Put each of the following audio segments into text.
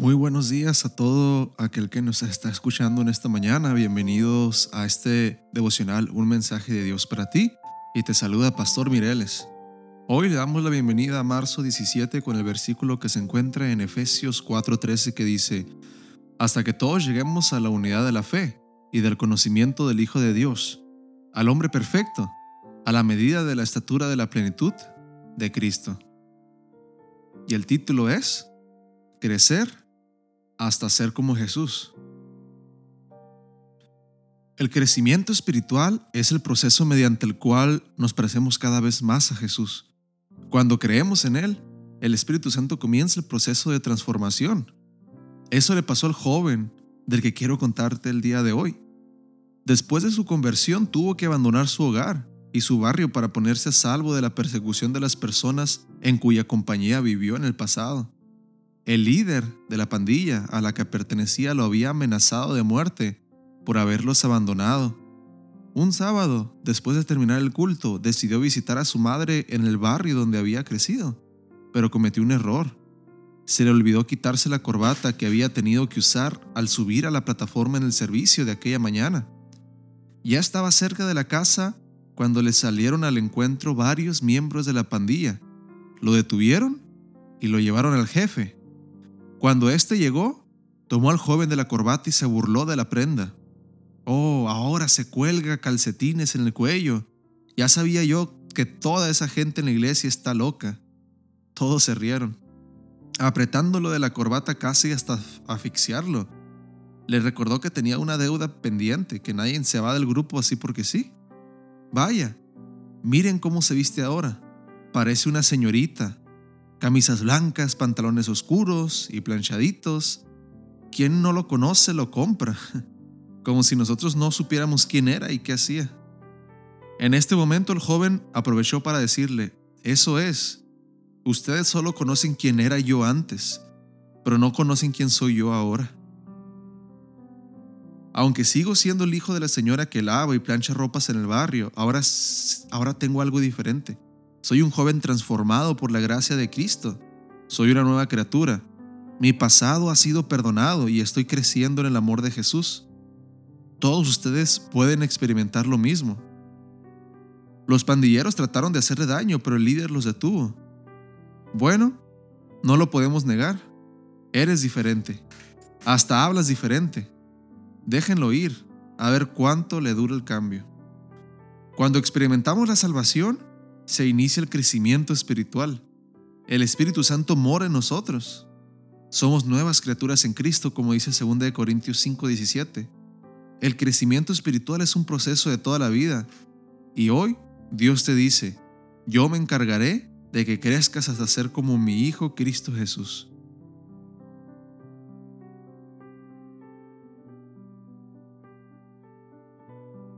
Muy buenos días a todo aquel que nos está escuchando en esta mañana. Bienvenidos a este devocional, un mensaje de Dios para ti. Y te saluda Pastor Mireles. Hoy le damos la bienvenida a marzo 17 con el versículo que se encuentra en Efesios 4:13 que dice, hasta que todos lleguemos a la unidad de la fe y del conocimiento del Hijo de Dios, al hombre perfecto, a la medida de la estatura de la plenitud de Cristo. Y el título es Crecer hasta ser como Jesús. El crecimiento espiritual es el proceso mediante el cual nos parecemos cada vez más a Jesús. Cuando creemos en Él, el Espíritu Santo comienza el proceso de transformación. Eso le pasó al joven del que quiero contarte el día de hoy. Después de su conversión tuvo que abandonar su hogar y su barrio para ponerse a salvo de la persecución de las personas en cuya compañía vivió en el pasado. El líder de la pandilla a la que pertenecía lo había amenazado de muerte por haberlos abandonado. Un sábado, después de terminar el culto, decidió visitar a su madre en el barrio donde había crecido, pero cometió un error. Se le olvidó quitarse la corbata que había tenido que usar al subir a la plataforma en el servicio de aquella mañana. Ya estaba cerca de la casa cuando le salieron al encuentro varios miembros de la pandilla. Lo detuvieron y lo llevaron al jefe. Cuando éste llegó, tomó al joven de la corbata y se burló de la prenda. Oh, ahora se cuelga calcetines en el cuello. Ya sabía yo que toda esa gente en la iglesia está loca. Todos se rieron, apretándolo de la corbata casi hasta asfixiarlo. Le recordó que tenía una deuda pendiente, que nadie se va del grupo así porque sí. Vaya, miren cómo se viste ahora. Parece una señorita, Camisas blancas, pantalones oscuros y planchaditos. Quien no lo conoce lo compra, como si nosotros no supiéramos quién era y qué hacía. En este momento el joven aprovechó para decirle, eso es, ustedes solo conocen quién era yo antes, pero no conocen quién soy yo ahora. Aunque sigo siendo el hijo de la señora que lava y plancha ropas en el barrio, ahora, ahora tengo algo diferente. Soy un joven transformado por la gracia de Cristo. Soy una nueva criatura. Mi pasado ha sido perdonado y estoy creciendo en el amor de Jesús. Todos ustedes pueden experimentar lo mismo. Los pandilleros trataron de hacerle daño, pero el líder los detuvo. Bueno, no lo podemos negar. Eres diferente. Hasta hablas diferente. Déjenlo ir, a ver cuánto le dura el cambio. Cuando experimentamos la salvación, se inicia el crecimiento espiritual. El Espíritu Santo mora en nosotros. Somos nuevas criaturas en Cristo, como dice 2 Corintios 5:17. El crecimiento espiritual es un proceso de toda la vida. Y hoy Dios te dice, yo me encargaré de que crezcas hasta ser como mi Hijo Cristo Jesús.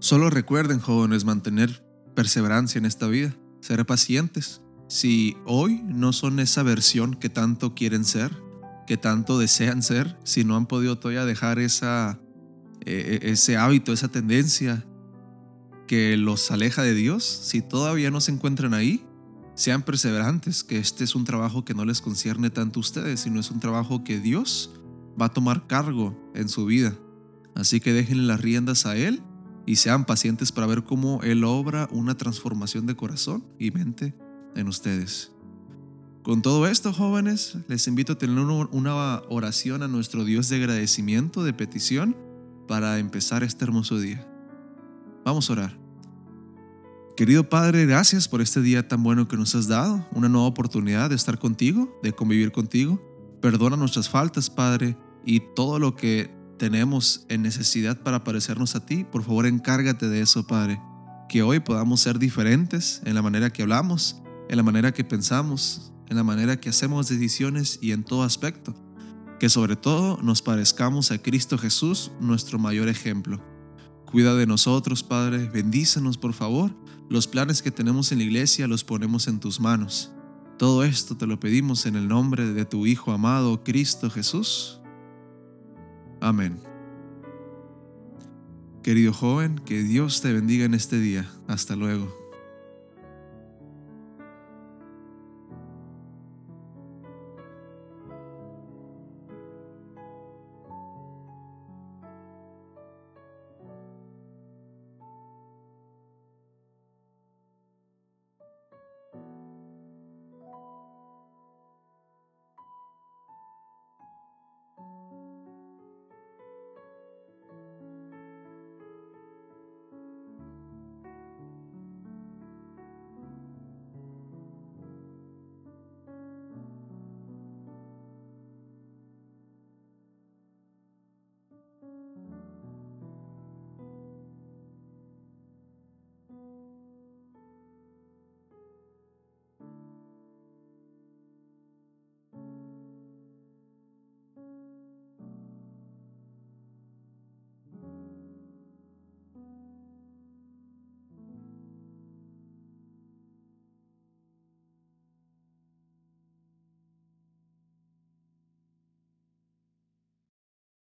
Solo recuerden, jóvenes, mantener perseverancia en esta vida ser pacientes. Si hoy no son esa versión que tanto quieren ser, que tanto desean ser, si no han podido todavía dejar esa, e, e, ese hábito, esa tendencia que los aleja de Dios, si todavía no se encuentran ahí, sean perseverantes, que este es un trabajo que no les concierne tanto a ustedes, sino es un trabajo que Dios va a tomar cargo en su vida. Así que déjenle las riendas a Él y sean pacientes para ver cómo Él obra una transformación de corazón y mente en ustedes. Con todo esto, jóvenes, les invito a tener una oración a nuestro Dios de agradecimiento, de petición, para empezar este hermoso día. Vamos a orar. Querido Padre, gracias por este día tan bueno que nos has dado, una nueva oportunidad de estar contigo, de convivir contigo. Perdona nuestras faltas, Padre, y todo lo que tenemos en necesidad para parecernos a ti, por favor encárgate de eso, Padre. Que hoy podamos ser diferentes en la manera que hablamos, en la manera que pensamos, en la manera que hacemos decisiones y en todo aspecto. Que sobre todo nos parezcamos a Cristo Jesús, nuestro mayor ejemplo. Cuida de nosotros, Padre, bendícenos por favor. Los planes que tenemos en la iglesia los ponemos en tus manos. Todo esto te lo pedimos en el nombre de tu Hijo amado, Cristo Jesús. Amén. Querido joven, que Dios te bendiga en este día. Hasta luego.